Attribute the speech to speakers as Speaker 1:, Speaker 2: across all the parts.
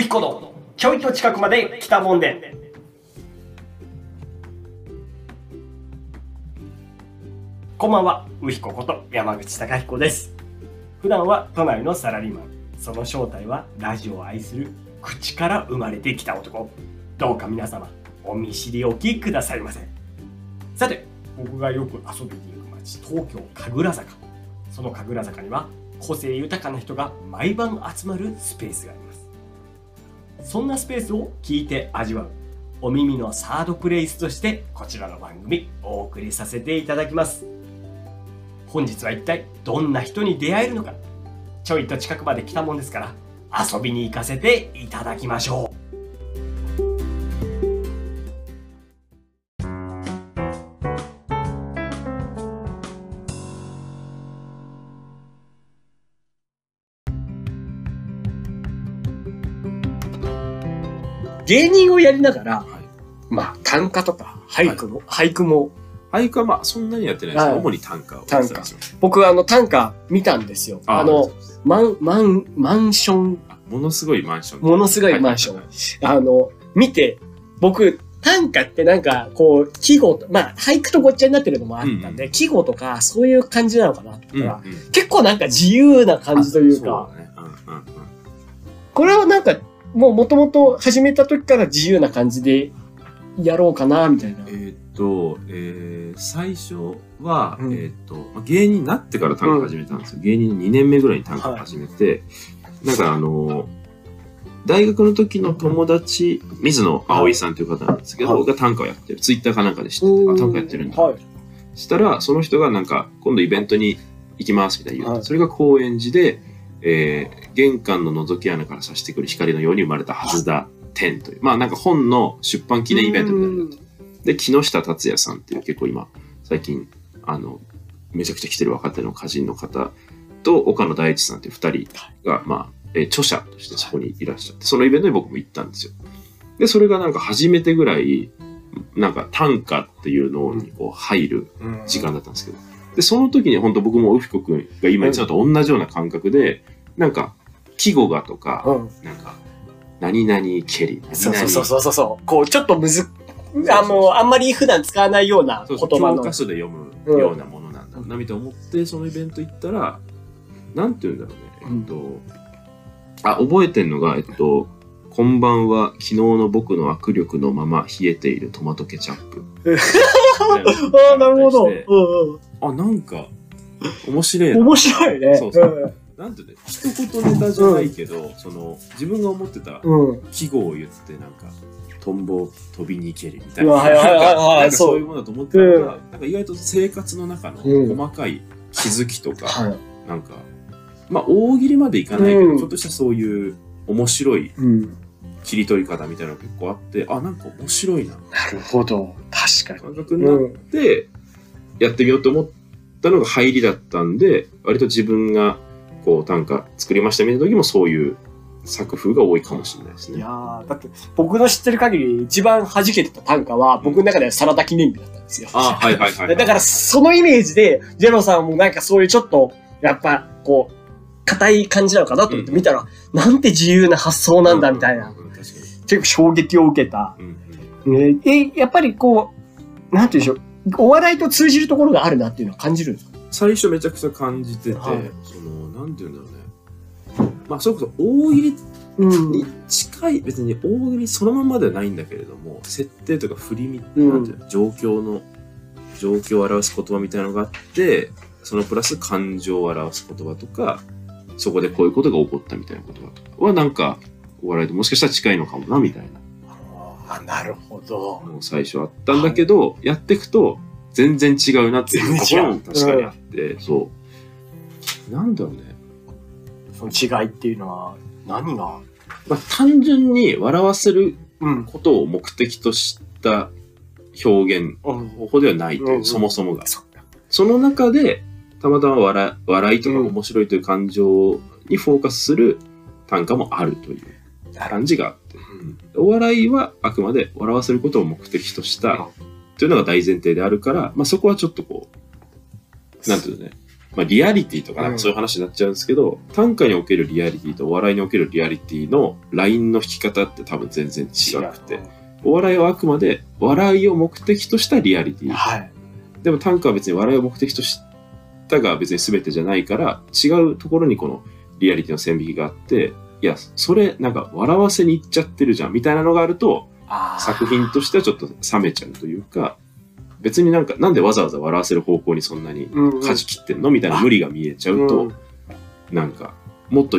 Speaker 1: ウヒコのちょいと近くまで来たもんで。こんばんは、ウヒコこと山口隆彦です。普段は都内のサラリーマン。その正体はラジオを愛する口から生まれてきた男。どうか皆様、お見知りおきくださいませ。さて、僕がよく遊びに行く街、東京神楽坂。その神楽坂には個性豊かな人が毎晩集まるスペースがあります。そんなスペースを聞いて味わうお耳のサードプレイスとしてこちらの番組お送りさせていただきます。本日は一体どんな人に出会えるのかちょいと近くまで来たもんですから遊びに行かせていただきましょう。芸人をやりながら、
Speaker 2: はい。
Speaker 1: まあ短歌とか俳句も、俳句も、
Speaker 2: 俳句はまあそんなにやってないです。けど、
Speaker 1: はい。
Speaker 2: 主に短歌を
Speaker 1: 短歌。僕あの短歌見たんですよ。あの、マン、マン、マンション、
Speaker 2: あものすごいマンション。
Speaker 1: ものすごいマンション。
Speaker 2: はい。はいはい
Speaker 1: あの、見て、僕、短歌ってなんか、こう、季語と、まあ、俳句とごっちゃになってるのもあったんで、
Speaker 2: うん
Speaker 1: 季語とか、そういう感じなのかなと思ったら、
Speaker 2: うんうん。
Speaker 1: 結構なんか自由な感じというか、
Speaker 2: そうだね。うんうんうん。
Speaker 1: これはなんか、もう元々始めた時から自由な感じでやろうかな、みたいな。
Speaker 2: えーっと、えー最初は、
Speaker 1: うん
Speaker 2: えーっと、まあ芸人になってから短歌始めたんですよ。芸人の2年目ぐらいに短歌始めて、なんかあの、大学の時の友達、水野葵さんという方なんですけど、
Speaker 1: はい
Speaker 2: が短歌をやってる。ツイッターかなんかで知ってて、あ、短歌やってるんだ。
Speaker 1: はい。
Speaker 2: したら、その人がなんか、今度イベントに行きますみたいな言うと
Speaker 1: はい
Speaker 2: それが高円寺で、えー玄関の覗き穴から差してくる光のように生まれたはずだ10という、まあなんか本の出版記念イベントみたいなのがあってで、木下達也さんっていう結構今、最近、あの、めちゃくちゃ来てる若手の歌人の方と岡野大地さんっていう二人が、まあ、えー著者としてそこにいらっしゃって、そのイベントに僕も行ったんですよ。で、それがなんか初めてぐらい、なんか短歌っていうのにこう入る
Speaker 1: うん
Speaker 2: 時間だったんですけど。で、その時に本当僕もウフコ君が今言ってたのと同じような感覚で、なんか、季語がとか、
Speaker 1: うん。
Speaker 2: なんか、何々蹴り、
Speaker 1: そう
Speaker 2: 何々
Speaker 1: そうそうそうそう。こう、ちょっとむず、あもう、あんまり普段使わないような
Speaker 2: そうそう
Speaker 1: 言葉の。
Speaker 2: 教科書で読むようなものなんだろうな、みたいな思って、そのイベント行ったら、なんて言うんだろうね、えっと、あ、覚えてんのが、えっと、こんばんは、昨日の僕の握力のまま冷えているトマトケチャップ。
Speaker 1: ああ、なるほど。うんうん。
Speaker 2: あ、なんか、面白いな。
Speaker 1: 面白いね。
Speaker 2: そうそうなんていうの一言ネタじゃないけど、その、自分が思ってた
Speaker 1: うん。うん。
Speaker 2: 季語を言って、なんか、トンボ飛びに行けるみたいな。
Speaker 1: うわはいはいはいはい
Speaker 2: なんか
Speaker 1: そう
Speaker 2: いうものだと思ってたのが、
Speaker 1: うん
Speaker 2: なんか意外と生活の中の
Speaker 1: うん
Speaker 2: 細かい気づきとか、
Speaker 1: はい。
Speaker 2: なんか、まあ大喜利までいかないけど、
Speaker 1: うん
Speaker 2: ちょっとしたそういう面白い
Speaker 1: うん。
Speaker 2: 切り取り方みたいなのが結構あって、あ、なんか面白いな、
Speaker 1: なるほど。確か
Speaker 2: 感覚になって、やってみようと思ったのが入りだったんで、割と自分がこう短歌作りましたみたいな時もそういう作風が多いかもしれないです
Speaker 1: に。い
Speaker 2: ね。
Speaker 1: やーだって、僕の知ってる限り、一番弾けてた短歌は、僕の中ではサラダ記念日だったんですよ。
Speaker 2: あはいはいはい、はい。
Speaker 1: だから、そのイメージで、ジェロさんもなんかそういうちょっと、やっぱ、こう、硬い感じなのかなと思って見たら、なんて自由な発想なんだみたいな。結構衝撃を受けた。え、やっぱりこう、なんて言うんでしょう、お笑いと通じるところがあるなっていうのは感じるんですか？
Speaker 2: 最初めちゃくちゃ感じてて、
Speaker 1: はい。
Speaker 2: その、なんて言うんだろうね。まあ、それこそ大喜利
Speaker 1: うん。
Speaker 2: に近い、別に大喜利そのままではないんだけれども、設定とか振りみ、
Speaker 1: うん。
Speaker 2: なんていうの、状況の、状況を表す言葉みたいなのがあって、そのプラス感情を表す言葉とか、そこでこういうことが起こったみたいな言葉とかはなんか、お笑いともしかしたら近いのかもな、みたいな
Speaker 1: あなるほど。
Speaker 2: のも最初あったんだけど、やっていくと全然違うなっていうところも確かにあって、そう。なんだろうね。
Speaker 1: その違いっていうのは、何が？
Speaker 2: まあ、単純に笑わせる
Speaker 1: うん。
Speaker 2: ことを目的とした表現
Speaker 1: うん。
Speaker 2: 方法ではないという、
Speaker 1: うんうん
Speaker 2: そもそもが。
Speaker 1: そ
Speaker 2: の中で、たまたま笑笑いとか面白いという感情にフォーカスする短歌もあるという感じがあって、お笑いはあくまで笑わせることを目的としたというのが大前提であるから、まあ、そこはちょっとこう、なんていうのね、まあ、リアリティとかなん
Speaker 1: うん。
Speaker 2: かそういう話になっちゃうんですけど、短歌におけるリアリティとお笑いにおけるリアリティのラインの引き方って多分全然違くて、お笑いはあくまで笑いを目的としたリアリティ。
Speaker 1: はい。
Speaker 2: でも短歌は別に笑いを目的としたが別に全てじゃないから、違うところにこのリアリティの線引きがあって、いや、それなんか笑わせにいっちゃってるじゃんみたいなのがあると、作品としてはちょっと冷めちゃうというか、別になんか、なんでわざわざ笑わせる方向にそんなに
Speaker 1: うんうん
Speaker 2: 舵切ってんの？みたいな無理が見えちゃうと、
Speaker 1: うん
Speaker 2: なんか、もっと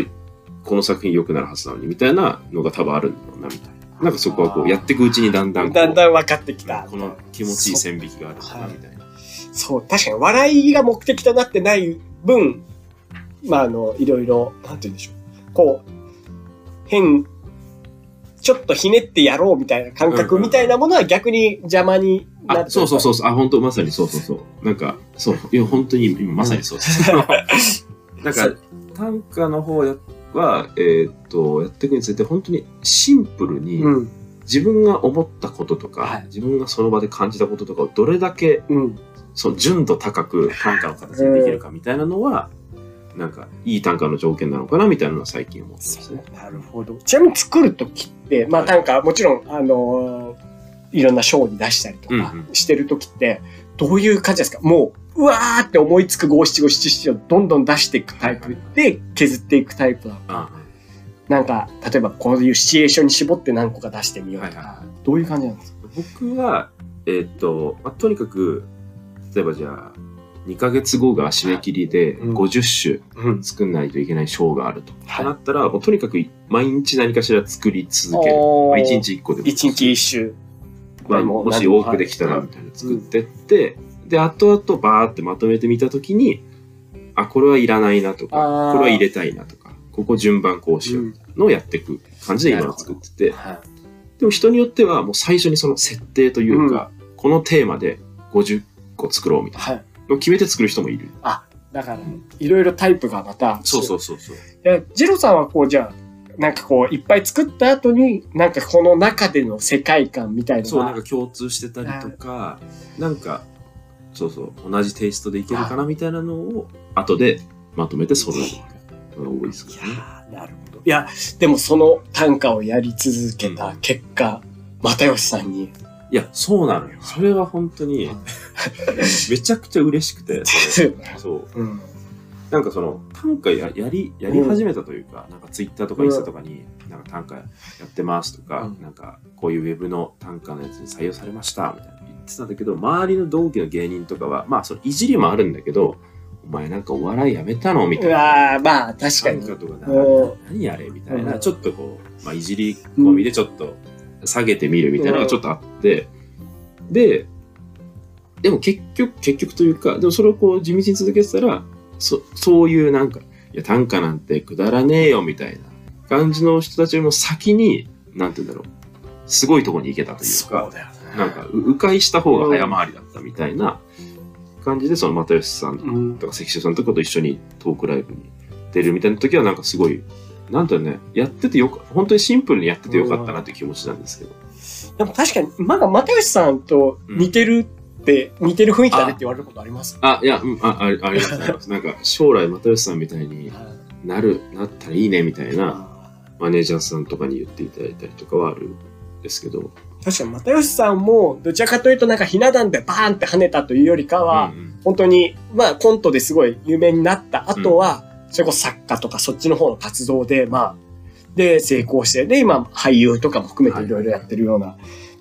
Speaker 2: この作品良くなるはずなのにみたいなのが多分あるんだろうなみたいな。なんかそこはこうやっていくうちにだんだん
Speaker 1: だんだん分かってきた。
Speaker 2: この気持ちいい線引きがあるかなみたいな。
Speaker 1: そう、確かに笑いが目的となってない分、まあ、あの、いろいろ、なんて言うんでしょう。こう、変、ちょっとひねってやろうみたいな感覚みたいなものは逆に邪魔になっ
Speaker 2: あ、
Speaker 1: て
Speaker 2: そうそうそうそう。あ、本当まさにそうそうそう。なんか、そう。いや、本当に今まさにそうです。なんか、短歌の方やは、えーっと、やっていくにつれて、本当にシンプルに、
Speaker 1: うん。
Speaker 2: 自分が思ったこととか、
Speaker 1: はい
Speaker 2: 自分がその場で感じたこととかをどれだけ
Speaker 1: うん。
Speaker 2: その純度高く短歌の形にできるかみたいなのは、なんかいい短歌の条件なのかなみたいなのは最近思ってますね。
Speaker 1: なるほど。ちなみに作るときって、まあなんかもちろん、あのーいろんな賞に出したりとか
Speaker 2: うんうん。
Speaker 1: してるときって、どういう感じですか？もう、うわーって思いつく五七五七七をどんどん出していくタイプで削っていくタイプなのか、
Speaker 2: あ
Speaker 1: なんか、例えばこういうシチュエーションに絞って何個か出してみようとか、
Speaker 2: はいはいは
Speaker 1: どういう感じなんですか？
Speaker 2: 僕は、えーっと、まあ、とにかく、例えばじゃあ、2ヶ月後が締め切りで
Speaker 1: うん
Speaker 2: 50種
Speaker 1: うん。
Speaker 2: 作んないといけない賞があると。
Speaker 1: はい
Speaker 2: なったら、もうとにかく毎日何かしら作り続ける。まあ、1日1個でも。
Speaker 1: 一日一首。
Speaker 2: まあ、もし多くできたらみたいな作ってって、で、後々バーってまとめてみたときに、あ、これはいらないなとか、これは入れたいなとか、ここ順番こうしようのをやっていく感じで今は作ってて、
Speaker 1: はい
Speaker 2: でも人によってはもう最初にその設定というか、このテーマで50個作ろうみたい
Speaker 1: はい。
Speaker 2: なのを決めて作る人もいる。
Speaker 1: だから、いろいろタイプがまた。
Speaker 2: そうそうそうそう。
Speaker 1: いや、ジロさんはこう、じゃあ、なんかこう、いっぱい作った後に、なんかこの中での世界観みたいなの
Speaker 2: そう、
Speaker 1: が
Speaker 2: なんか共通してたりとか、なんか、そうそう、同じテイストでいけるかなみたいなのを、後でまとめて揃えるのが多いです
Speaker 1: い
Speaker 2: からね。
Speaker 1: なるほど。いや、でもその短歌をやり続けた結果、又吉さんに、
Speaker 2: いや、そうなのよ。それは本当に
Speaker 1: うん、
Speaker 2: めちゃくちゃ嬉しくて、そ れそう。
Speaker 1: うん。
Speaker 2: なんかその、短歌ややり、やり始めたというか、なんかツイッターとかインスタとかに、なんか短歌やってますとか、
Speaker 1: うん
Speaker 2: なんかこういうウェブの短歌のやつに採用されました、みたいな言ってたんだけど、周りの同期の芸人とかは、まあそのいじりもあるんだけど、お前なんかお笑いやめたの？みた
Speaker 1: う
Speaker 2: いな。
Speaker 1: まあ、確かに。
Speaker 2: 短歌とか何あれ？みたいな、
Speaker 1: うん
Speaker 2: ちょっとこう、まあ、いじり込みでちょっと下げてみるみたいなのがちょっとあって、で、でも結局、結局というか、でもそれをこう地道に続けてたら、そそういうなんか、いや短歌なんてくだらねえよみたいな感じの人たちよりも先に、なんて言うんだろう、すごいところに行けたというか、
Speaker 1: だよね。
Speaker 2: なんか、う迂回した方が早回りだったみたいな感じで、その又吉さん。とか関所さんとかと一緒にトークライブに出るみたいな時はなんかすごい、なんだろうね、やっててよか、本当にシンプルにやっててよかったなって気持ちなんですけど。
Speaker 1: でも確かに、まだ又吉さんと似てるって、似てる雰囲気だねって言われることあります？
Speaker 2: あ、いや、うん、あ、ありありがとうございます。なんか将来又吉さんみたいになる、なったらいいねみたいなマネージャーさんとかに言っていただいたりとかはあるんですけど。
Speaker 1: 確かに又吉さんもどちらかというとなんかひな壇でバーンって跳ねたというよりかは、
Speaker 2: うんうん
Speaker 1: 本当にまあコントですごい有名になった後は、それこそ作家とかそっちの方の活動でまあで成功してで今俳優とかも含めてい。ろいろやってるような、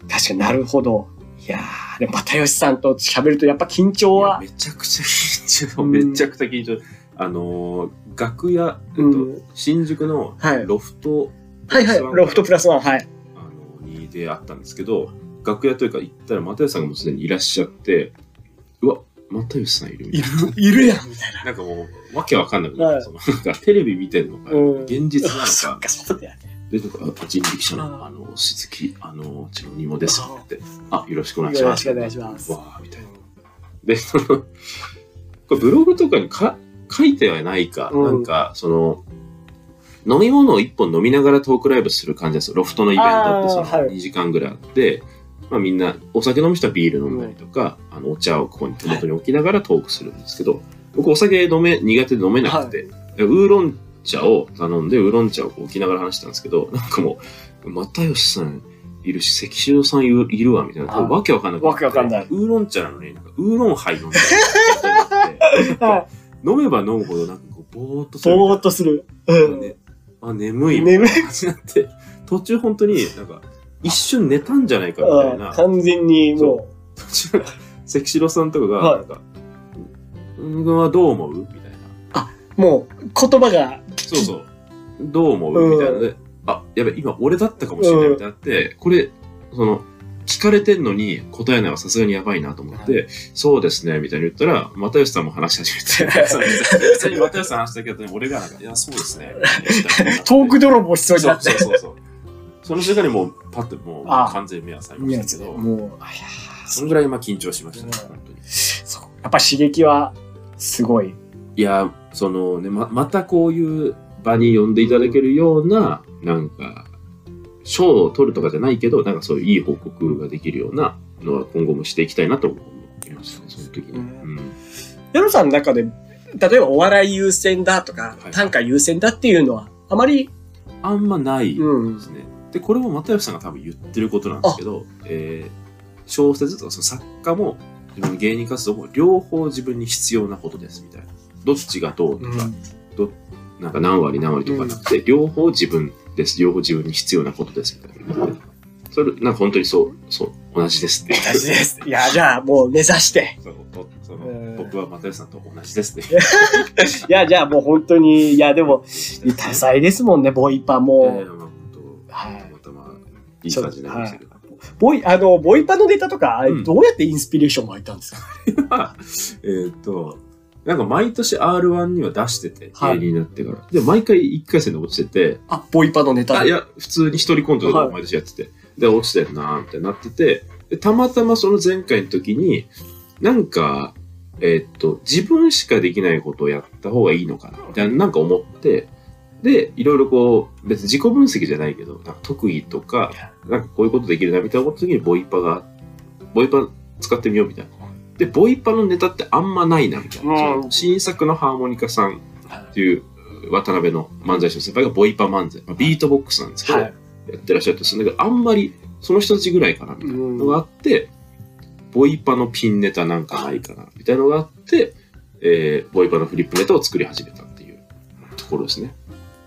Speaker 1: 確かになるほど。いやーでも又吉さんと喋るとやっぱ緊張は
Speaker 2: めちゃくちゃ緊張、
Speaker 1: うん。
Speaker 2: めちゃくちゃ緊張。あのー楽屋、えっと
Speaker 1: うん。
Speaker 2: 新宿の
Speaker 1: はい。
Speaker 2: ロフト、
Speaker 1: はいはい。ロフトプラスワン。はい。
Speaker 2: あのに出会ったんですけど楽屋というか行ったら又吉さんがもうすでにいらっしゃってうわ又吉さんいるみたい
Speaker 1: いるいるやんみたい
Speaker 2: な。なんかもうわけわかんなくな
Speaker 1: はい。
Speaker 2: って、そのなんかテレビ見てるのか、
Speaker 1: うん。
Speaker 2: 現実な
Speaker 1: なそっ
Speaker 2: のか
Speaker 1: かそうだよね。
Speaker 2: でなんかあ人力車
Speaker 1: あ
Speaker 2: のあの鈴木あのうちのにもです。ってあよろしくお願いします。
Speaker 1: よろしくお願いします。
Speaker 2: わーみたいな。でそのこれブログとかにか書いてはないか、
Speaker 1: うん。
Speaker 2: なんかその飲み物を一本飲みながらトークライブする感じです。よロフトのイベントってその
Speaker 1: はい。
Speaker 2: 2時間ぐらいあって、まあ、みんなお酒飲む人はビール飲んだりとか、あのお茶をここに手元に置きながらトークするんですけど、僕お酒飲め、苦手で飲めなくて、ウーロン茶を頼んで、ウーロン茶を置きながら話したんですけど、なんかもう、又吉さんいるし、関城さんいるいるわ、みたいな。
Speaker 1: はい。
Speaker 2: わけわかんなくて
Speaker 1: わけわかんない。
Speaker 2: ウーロン茶なのに、なんかウーロン杯飲んで 飲めば飲むほどなんかこう、ぼーっとする。
Speaker 1: ぼーっとする。うん。
Speaker 2: ね、あ、眠い。みたい
Speaker 1: 眠
Speaker 2: ない。感じになって、途中本当になんか、一瞬寝たんじゃないかみたいな、
Speaker 1: 完全にも
Speaker 2: 途中、関城さんとかが、
Speaker 1: はい
Speaker 2: なんか、うん、はどう思うみたいな。
Speaker 1: う、もう言葉が、
Speaker 2: そうそう。どう思うみたいなあ、やべ、今俺だったかもしれないみたいになって、これ、その、聞かれてんのに答えないのはさすがにやばいなと思って、そうですね、みたいに言ったら、又吉さんも話し始めて、そう実際に又吉さん話したけど、俺がなんか、いや、そうですね。
Speaker 1: トーク泥棒しそうに
Speaker 2: そう
Speaker 1: なって
Speaker 2: そう。そうそう。その瞬間にもう、パッともう
Speaker 1: あ
Speaker 2: 完全に目は覚め
Speaker 1: 宮
Speaker 2: ましたけど、
Speaker 1: もう、あいや
Speaker 2: そのぐらいまあ緊張しましたね、
Speaker 1: うん
Speaker 2: 本当に。
Speaker 1: やっぱ刺激は、すごい。
Speaker 2: いや、そのね、ま、またこういう場に呼んでいただけるような、なんか、賞を取るとかじゃないけど、なんかそういういい報告ができるようなのは今後もしていきたいなと思いましたね、その時に。
Speaker 1: う
Speaker 2: うんん。
Speaker 1: ヤロさんの中で、例えばお笑い優先だとか
Speaker 2: はい、
Speaker 1: 短歌優先だっていうのは、あまり、
Speaker 2: あんまないで
Speaker 1: うん。
Speaker 2: で、これも又吉さんが多分言ってることなんですけど、えー小説とかその作家も、自分の芸人活動も両方自分に必要なことですみたいな。どっちがどうとか、なんか何割何割とかなくて、両方自分です。両方自分に必要なことですみたいな。それ、なんか本当にそう、そう、同じですって。
Speaker 1: 同じです。いや、じゃあもう目指して。
Speaker 2: そうとその
Speaker 1: うん
Speaker 2: 僕は又吉さんと同じですって。
Speaker 1: いや、じゃあもう本当に、いや、でも、多彩ですもんね、ボイパ
Speaker 2: え
Speaker 1: も。
Speaker 2: ー
Speaker 1: い
Speaker 2: い感じになりましたけど。
Speaker 1: ボイ、あの、ボイパのネタとか、
Speaker 2: うん。
Speaker 1: どうやってインスピレーション湧いたんですか、
Speaker 2: ま あえっと、なんか毎年 R1 には出してて、
Speaker 1: はい。
Speaker 2: 芸人になってから。で、毎回1回戦で落ちてて、
Speaker 1: あ、ボイパのネタ。
Speaker 2: いや、普通に一人コントとか毎年やってて、で、落ちてるなーってなってて、でたまたまその前回の時に、なんか、えっと、自分しかできないことをやった方がいいのかな、みたいな、なんか思って、で、いろいろこう、別に自己分析じゃないけど、なんか特技とか、なんかこういうことできるな、みたいな思った時にボイパが、ボイパ使ってみよう、みたいな。で、ボイパのネタってあんまないな、みたいな。新作のハーモニカさんっていう渡辺の漫才師の先輩がボイパ漫才、まあビートボックスなんですけど、
Speaker 1: はい。
Speaker 2: やってらっしゃってするんだけど、あんまりその人たちぐらいかな、みたいなのがあって、ボイパのピンネタなんかないかな、みたいなのがあって、えーボイパのフリップネタを作り始めたっていうところですね。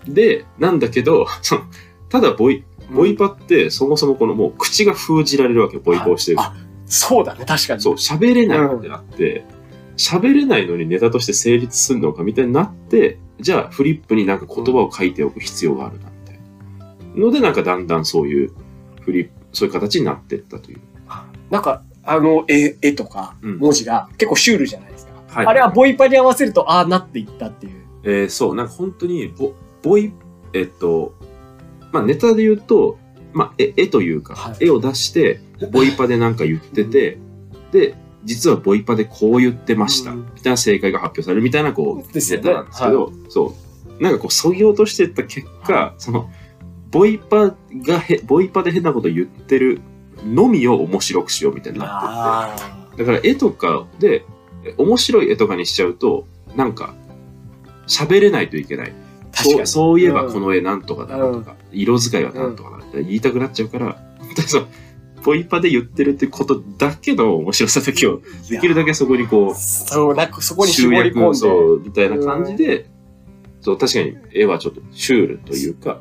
Speaker 2: で、なんだけど、そのただボイ、ボイパってそもそもこのもう口が封じられるわけよ、ボイパをしてる。
Speaker 1: あそうだね、確かに。
Speaker 2: そう、喋れないってなって、喋れないのにネタとして成立するのかみたいになって、じゃあフリップになんか言葉を書いておく必要があるな、みたいな。ので、なんかだんだんそういうフリップ、そういう形になっていったという。
Speaker 1: なんか、あの絵、絵とか
Speaker 2: うん
Speaker 1: 文字が結構シュールじゃないですか。
Speaker 2: はい
Speaker 1: あれはボイパに合わせると、ああなっていったっていう。
Speaker 2: えーそう、なんか本当にボ、ボイ、えっと、まあネタで言うと、まあ絵絵というか、
Speaker 1: はい。
Speaker 2: 絵を出して、ボイパでなんか言ってて、で、実はボイパでこう言ってました、
Speaker 1: うん。
Speaker 2: みたいな正解が発表されるみたいなこう、
Speaker 1: ですよね。
Speaker 2: ネタなんですけど、そう。なんかこう、そぎ落としていった結果、その、ボイパがへ、ボイパで変なこと言ってるのみを面白くしようみたいになってて、
Speaker 1: あ
Speaker 2: だから絵とかで、え面白い絵とかにしちゃうと、なんか、喋れないといけない。そうそういえば
Speaker 1: うん
Speaker 2: この絵なんとかだなとか、色使いはなんとかだって言いたくなっちゃうから、本当にそう、ボイパで言ってるってことだけの面白さだけを、できるだけそこにこう、
Speaker 1: そう、なんかそこに絞
Speaker 2: 集約。そう、みたいな感じで、そう、確かに絵はちょっとシュールというか、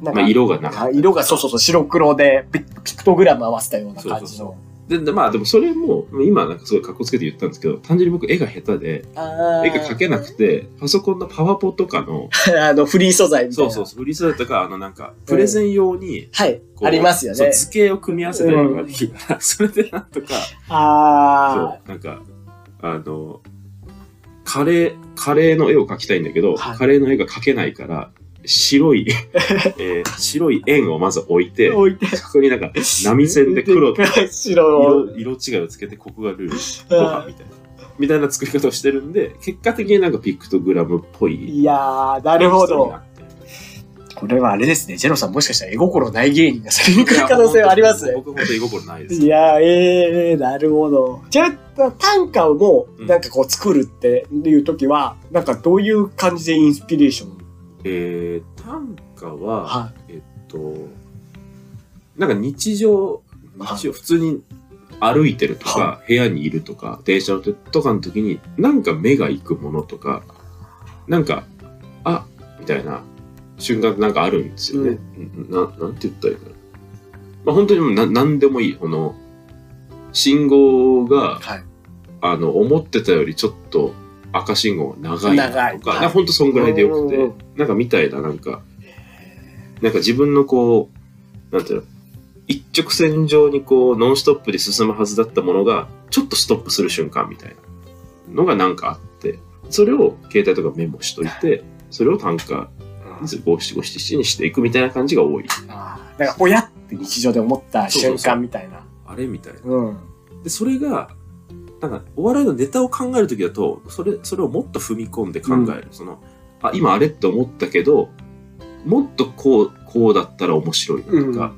Speaker 2: まあ色がなか
Speaker 1: あ
Speaker 2: った。
Speaker 1: 色がそうそうそう、白黒でピピクトグラム合わせたような感じ
Speaker 2: そう
Speaker 1: の。
Speaker 2: で、でまあでもそれも、今なんかすごい格好つけて言ったんですけど、単純に僕絵が下手で、
Speaker 1: あ
Speaker 2: 絵が描けなくて、パソコンのパワポとかの、
Speaker 1: あの、フリー素材みたいな。
Speaker 2: そうそうフリースだったか、あのなんか、プレゼン用に、
Speaker 1: はい。
Speaker 2: こう
Speaker 1: ありますよね。
Speaker 2: 図形を組み合わせたりとかできるから、それでなんとか、
Speaker 1: あ
Speaker 2: そう、なんか、あの、カレー、カレーの絵を描きたいんだけど、
Speaker 1: はい
Speaker 2: カレーの絵が描けないから、白い、えー白い円をまず置いて
Speaker 1: あ。、置いて。
Speaker 2: そこになんか波線で黒と
Speaker 1: 白
Speaker 2: 色色違いをつけてコクがあるご飯みたいな。みたいな作り方をしてるんで、結果的になんかピクトグラムっぽい
Speaker 1: いやー、なるほどこれはあれですね。ジェロさんもしかしたら絵心ない芸人が先に来る可能性はありますね。
Speaker 2: 僕本当絵心ないです。
Speaker 1: いやー、ええー、なるほど。じゃあ、短歌を
Speaker 2: うん
Speaker 1: なんかこう作るっていう時は、なんかどういう感じでインスピレーション
Speaker 2: えー、短歌は、
Speaker 1: は
Speaker 2: えっと、なんか日常、日常、普通に歩いてるとか
Speaker 1: は、
Speaker 2: 部屋にいるとか、電車とかの時に、なんか目が行くものとか、なんか、あ、みたいな瞬間なんかあるんですよね。うんななんて言ったらいいかな。まあ本当にななんでもいい。この、信号が、
Speaker 1: はい。
Speaker 2: あの、思ってたよりちょっと赤信号が長いなとか、
Speaker 1: 長いはい
Speaker 2: なんかほんとそんぐらいでよくて、なんかみたいな、なんか、なんか自分のこう、なんていうの、一直線上にこう、ノンストップで進むはずだったものが、ちょっとストップする瞬間みたいなのがなんかあって、それを携帯とかメモしといて、それを単価に五七五七七にしていくみたいな感じが多い。
Speaker 1: あーだから、親って日常で思った瞬間みたいな。
Speaker 2: あれみたいな。
Speaker 1: うん。
Speaker 2: で、それが、なんか、お笑いのネタを考えるときだと、それ、それをもっと踏み込んで考える。その、あ、今あれって思ったけど、もっとこう、こうだったら面白いなとか、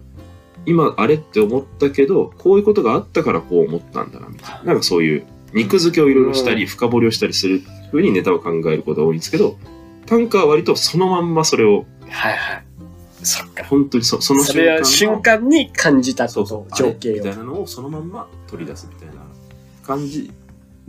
Speaker 2: 今あれって思ったけど、こういうことがあったからこう思ったんだな、みたいな。なんかそういう、肉付けをいろいろしたり、
Speaker 1: うん
Speaker 2: 深掘りをしたりするふうにネタを考えることが多いんですけど、短歌は割とそのまんまそれを、
Speaker 1: はいはい。そっか。
Speaker 2: 本当にそその
Speaker 1: それは
Speaker 2: 瞬間の
Speaker 1: 瞬間に感じたこと、情景を
Speaker 2: みたい。なのをそのまんま取り出すみたいな感じ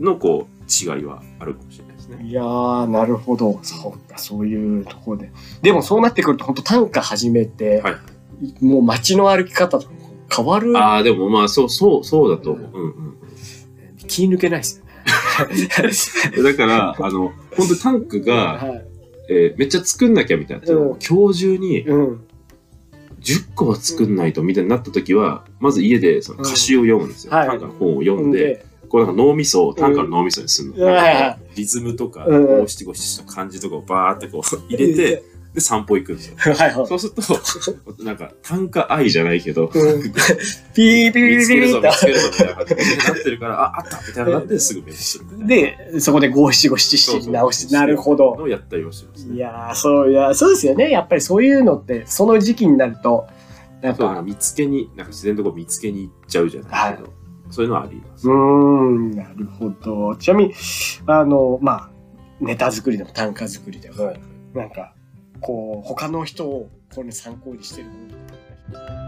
Speaker 2: のこう違いはあるかもしれないですね。
Speaker 1: いやー、なるほど。そうか、そういうところで。でもそうなってくると、本当短歌始めて、
Speaker 2: はい。
Speaker 1: もう街の歩き方とか変わる。
Speaker 2: ああ、でもまあそうそうそうだと思う。うんうん
Speaker 1: 気抜けないですよね。
Speaker 2: うん。だから、あの、本当にタンクが、
Speaker 1: はい。
Speaker 2: えーめっちゃ作んなきゃみたいな。
Speaker 1: うん
Speaker 2: 今日中に
Speaker 1: うん。
Speaker 2: 10個は作んないとみたいになった時は、ままず家でその歌詞を読むんですよ。
Speaker 1: はい
Speaker 2: 短歌の本を読んで、こうなんか脳みそを短歌の脳みそにするの。
Speaker 1: うん
Speaker 2: なんリズムとか、
Speaker 1: うん
Speaker 2: 五七五七の漢字とかをバーってこう入れて、、で散歩行くんですよ。
Speaker 1: はいはい。
Speaker 2: そうすると、なんか短歌愛じゃないけど、
Speaker 1: うんピーピーピー
Speaker 2: 見つけるぞ、
Speaker 1: ピーピ
Speaker 2: 見つけるぞみたいな感じになってるから、あ、あったみたいななってすぐメモするみたいな。
Speaker 1: で、そこで五七五七七に直して、なるほど。
Speaker 2: のをやったりはしますね。
Speaker 1: いやー、そう、いや、そうですよね。やっぱりそういうのって、その時期になると、やっぱ、
Speaker 2: そう見つけに、なんか自然とこう見つけに行っちゃうじゃないけど、そういうのはあります。
Speaker 1: うーん、なるほど。ちなみに、あの、まあ、ネタ作りでも短歌作りでも、なんか、こう、他の人をこれ参考にしてるものとか